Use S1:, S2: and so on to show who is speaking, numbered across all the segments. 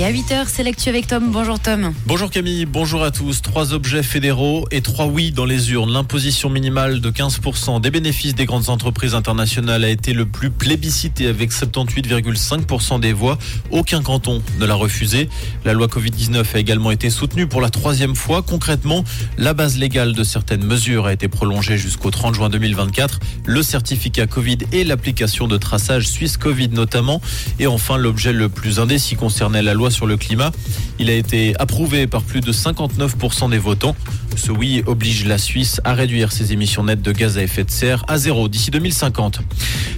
S1: Et à 8h, c'est l'actu avec Tom. Bonjour Tom.
S2: Bonjour Camille, bonjour à tous. Trois objets fédéraux et trois oui dans les urnes. L'imposition minimale de 15% des bénéfices des grandes entreprises internationales a été le plus plébiscité avec 78,5% des voix. Aucun canton ne l'a refusé. La loi Covid-19 a également été soutenue pour la troisième fois. Concrètement, la base légale de certaines mesures a été prolongée jusqu'au 30 juin 2024. Le certificat Covid et l'application de traçage suisse Covid notamment. Et enfin, l'objet le plus indécis concernait la loi sur le climat. Il a été approuvé par plus de 59% des votants. Ce oui oblige la Suisse à réduire ses émissions nettes de gaz à effet de serre à zéro d'ici 2050.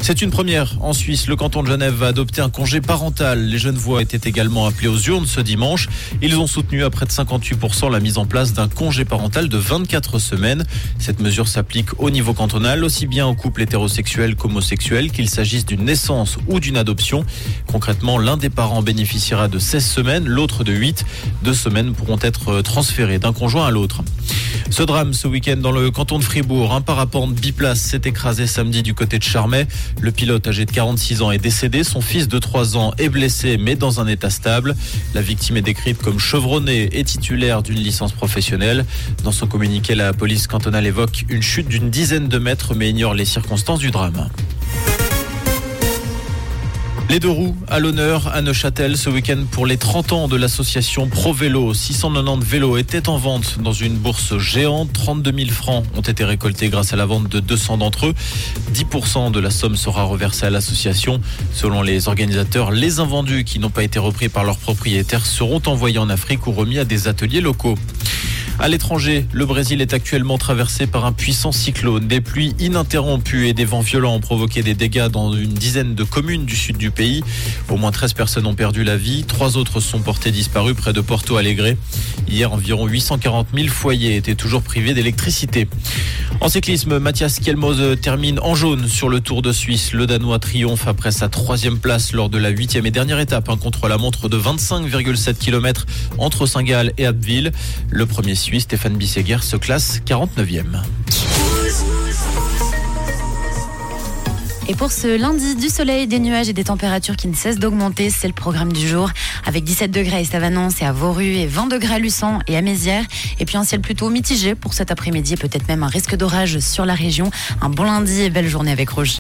S2: C'est une première. En Suisse, le canton de Genève va adopter un congé parental. Les jeunes voix étaient également appelés aux urnes ce dimanche. Ils ont soutenu à près de 58% la mise en place d'un congé parental de 24 semaines. Cette mesure s'applique au niveau cantonal, aussi bien aux couples hétérosexuels qu'homosexuels, qu'il s'agisse d'une naissance ou d'une adoption. Concrètement, l'un des parents bénéficiera de 16 semaines, l'autre de 8. Deux semaines pourront être transférées d'un conjoint à l'autre. Ce drame ce week-end dans le canton de Fribourg, un parapente biplace s'est écrasé samedi du côté de Charmey. Le pilote âgé de 46 ans est décédé, son fils de 3 ans est blessé mais dans un état stable. La victime est décrite comme chevronnée et titulaire d'une licence professionnelle. Dans son communiqué, la police cantonale évoque une chute d'une dizaine de mètres mais ignore les circonstances du drame. Les deux roues à l'honneur à Neuchâtel ce week-end pour les 30 ans de l'association Pro Vélo. 690 vélos étaient en vente dans une bourse géante. 32 000 francs ont été récoltés grâce à la vente de 200 d'entre eux. 10% de la somme sera reversée à l'association. Selon les organisateurs, les invendus qui n'ont pas été repris par leurs propriétaires seront envoyés en Afrique ou remis à des ateliers locaux. À l'étranger, le Brésil est actuellement traversé par un puissant cyclone. Des pluies ininterrompues et des vents violents ont provoqué des dégâts dans une dizaine de communes du sud du pays. Au moins 13 personnes ont perdu la vie. Trois autres sont portées disparues près de Porto Alegre. Hier, environ 840 000 foyers étaient toujours privés d'électricité. En cyclisme, Mathias Kielmose termine en jaune sur le Tour de Suisse. Le Danois triomphe après sa troisième place lors de la huitième et dernière étape un contre la montre de 25,7 km entre Saint-Gall et Abbeville. Le premier Suisse, Stéphane Bisseguer, se classe 49e.
S1: Et pour ce lundi, du soleil, des nuages et des températures qui ne cessent d'augmenter, c'est le programme du jour. Avec 17 degrés à Savanons et à Vauru et 20 degrés à Luçon et à Mézières. Et puis un ciel plutôt mitigé pour cet après-midi, peut-être même un risque d'orage sur la région. Un bon lundi et belle journée avec Rouge.